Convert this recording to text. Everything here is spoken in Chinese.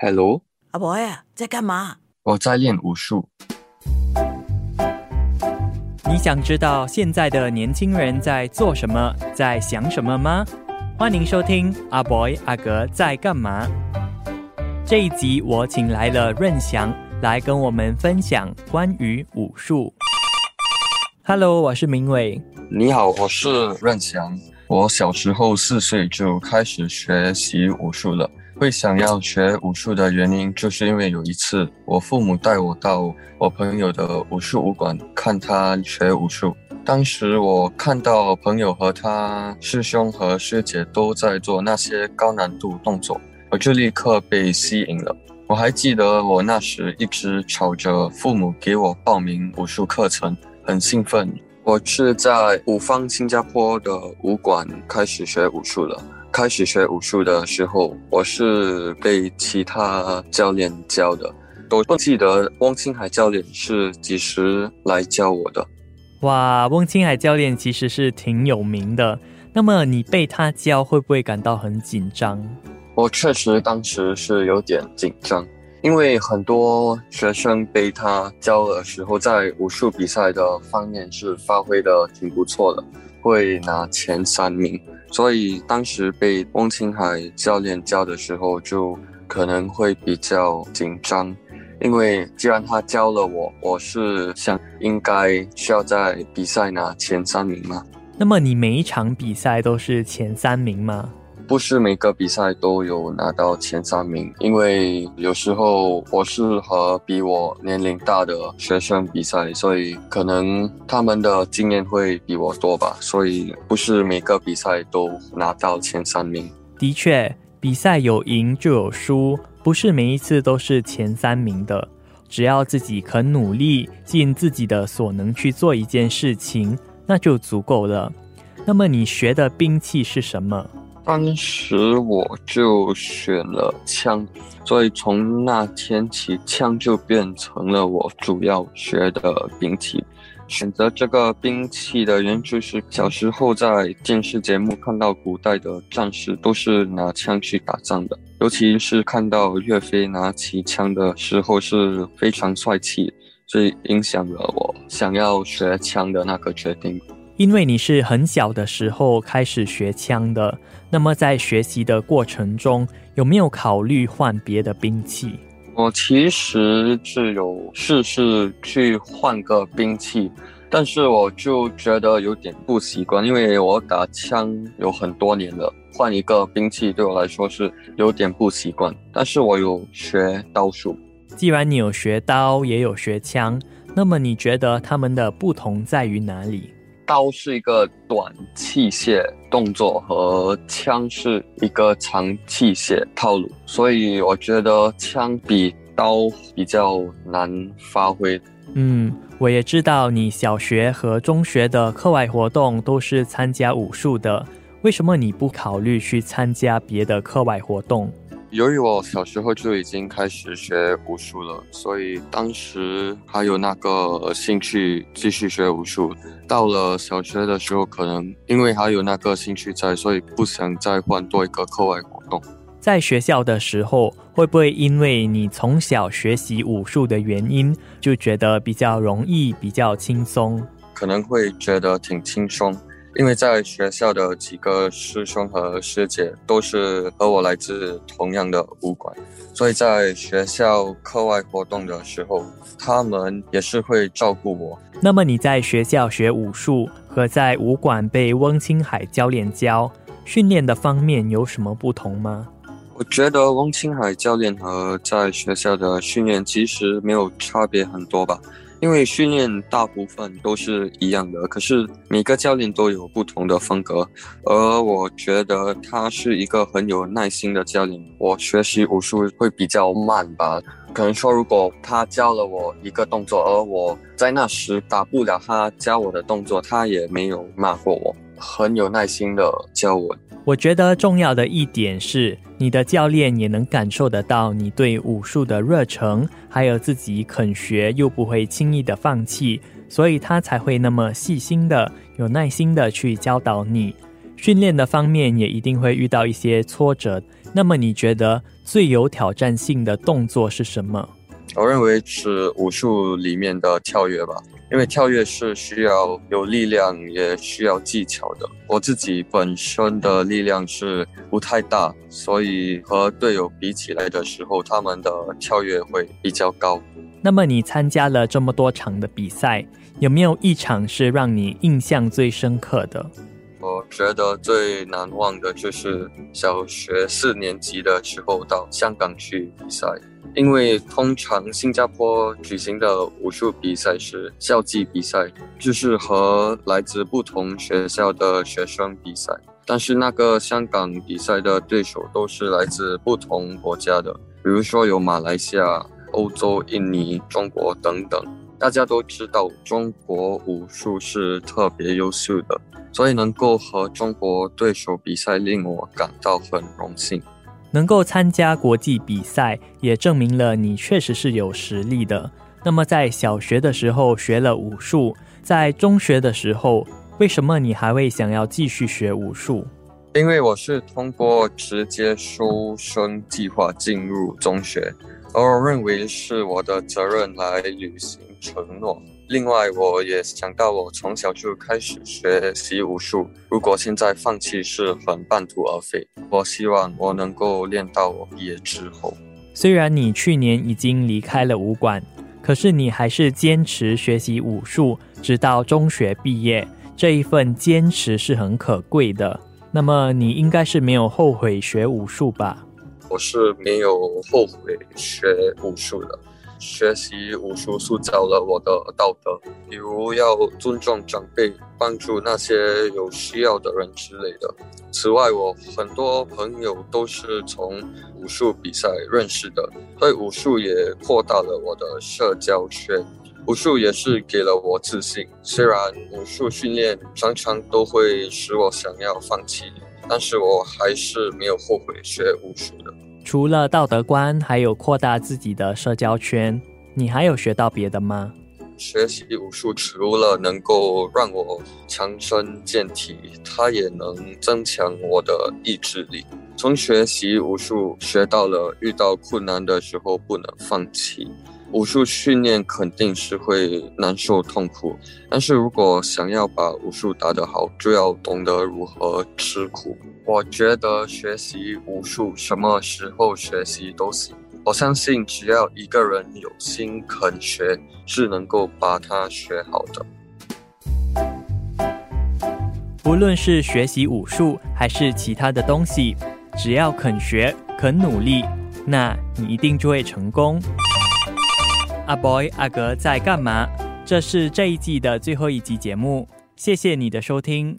Hello，阿伯呀，在干嘛？我在练武术。你想知道现在的年轻人在做什么，在想什么吗？欢迎收听阿 boy 阿格在干嘛。这一集我请来了润祥来跟我们分享关于武术。Hello，我是明伟。你好，我是润祥。我小时候四岁就开始学习武术了。会想要学武术的原因，就是因为有一次我父母带我到我朋友的武术武馆看他学武术。当时我看到朋友和他师兄和师姐都在做那些高难度动作，我就立刻被吸引了。我还记得我那时一直吵着父母给我报名武术课程，很兴奋。我是在五方新加坡的武馆开始学武术了。开始学武术的时候，我是被其他教练教的，我不记得汪青海教练是几时来教我的。哇，汪青海教练其实是挺有名的。那么你被他教，会不会感到很紧张？我确实当时是有点紧张，因为很多学生被他教的时候，在武术比赛的方面是发挥的挺不错的，会拿前三名。所以当时被翁青海教练教的时候，就可能会比较紧张，因为既然他教了我，我是想应该需要在比赛拿前三名嘛。那么你每一场比赛都是前三名吗？不是每个比赛都有拿到前三名，因为有时候我是和比我年龄大的学生比赛，所以可能他们的经验会比我多吧，所以不是每个比赛都拿到前三名。的确，比赛有赢就有输，不是每一次都是前三名的。只要自己肯努力，尽自己的所能去做一件事情，那就足够了。那么你学的兵器是什么？当时我就选了枪，所以从那天起，枪就变成了我主要学的兵器。选择这个兵器的原因，就是小时候在电视节目看到古代的战士都是拿枪去打仗的，尤其是看到岳飞拿起枪的时候是非常帅气，所以影响了我想要学枪的那个决定。因为你是很小的时候开始学枪的，那么在学习的过程中，有没有考虑换别的兵器？我其实是有试试去换个兵器，但是我就觉得有点不习惯，因为我打枪有很多年了，换一个兵器对我来说是有点不习惯。但是我有学刀术，既然你有学刀，也有学枪，那么你觉得他们的不同在于哪里？刀是一个短器械动作，和枪是一个长器械套路，所以我觉得枪比刀比较难发挥。嗯，我也知道你小学和中学的课外活动都是参加武术的，为什么你不考虑去参加别的课外活动？由于我小时候就已经开始学武术了，所以当时还有那个兴趣继续学武术。到了小学的时候，可能因为还有那个兴趣在，所以不想再换多一个课外活动。在学校的时候，会不会因为你从小学习武术的原因，就觉得比较容易、比较轻松？可能会觉得挺轻松。因为在学校的几个师兄和师姐都是和我来自同样的武馆，所以在学校课外活动的时候，他们也是会照顾我。那么你在学校学武术和在武馆被翁青海教练教，训练的方面有什么不同吗？我觉得翁青海教练和在学校的训练其实没有差别很多吧。因为训练大部分都是一样的，可是每个教练都有不同的风格，而我觉得他是一个很有耐心的教练。我学习武术会比较慢吧，可能说如果他教了我一个动作，而我在那时打不了他教我的动作，他也没有骂过我，很有耐心的教我。我觉得重要的一点是，你的教练也能感受得到你对武术的热诚，还有自己肯学又不会轻易的放弃，所以他才会那么细心的、有耐心的去教导你。训练的方面也一定会遇到一些挫折，那么你觉得最有挑战性的动作是什么？我认为是武术里面的跳跃吧。因为跳跃是需要有力量，也需要技巧的。我自己本身的力量是不太大，所以和队友比起来的时候，他们的跳跃会比较高。那么你参加了这么多场的比赛，有没有一场是让你印象最深刻的？我觉得最难忘的就是小学四年级的时候到香港去比赛。因为通常新加坡举行的武术比赛是校际比赛，就是和来自不同学校的学生比赛。但是那个香港比赛的对手都是来自不同国家的，比如说有马来西亚、欧洲、印尼、中国等等。大家都知道中国武术是特别优秀的，所以能够和中国对手比赛令我感到很荣幸。能够参加国际比赛，也证明了你确实是有实力的。那么，在小学的时候学了武术，在中学的时候，为什么你还会想要继续学武术？因为我是通过直接收生计划进入中学，而我认为是我的责任来履行承诺。另外，我也想到，我从小就开始学习武术。如果现在放弃，是很半途而废。我希望我能够练到我毕业之后。虽然你去年已经离开了武馆，可是你还是坚持学习武术，直到中学毕业。这一份坚持是很可贵的。那么，你应该是没有后悔学武术吧？我是没有后悔学武术的。学习武术塑造了我的道德，比如要尊重长辈、帮助那些有需要的人之类的。此外，我很多朋友都是从武术比赛认识的，对武术也扩大了我的社交圈。武术也是给了我自信，虽然武术训练常常都会使我想要放弃，但是我还是没有后悔学武术的。除了道德观，还有扩大自己的社交圈，你还有学到别的吗？学习武术除了能够让我强身健体，它也能增强我的意志力。从学习武术学到了，遇到困难的时候不能放弃。武术训练肯定是会难受痛苦，但是如果想要把武术打得好，就要懂得如何吃苦。我觉得学习武术什么时候学习都行，我相信只要一个人有心肯学，是能够把它学好的。无论是学习武术还是其他的东西，只要肯学、肯努力，那你一定就会成功。阿 boy 阿格在干嘛？这是这一季的最后一集节目，谢谢你的收听。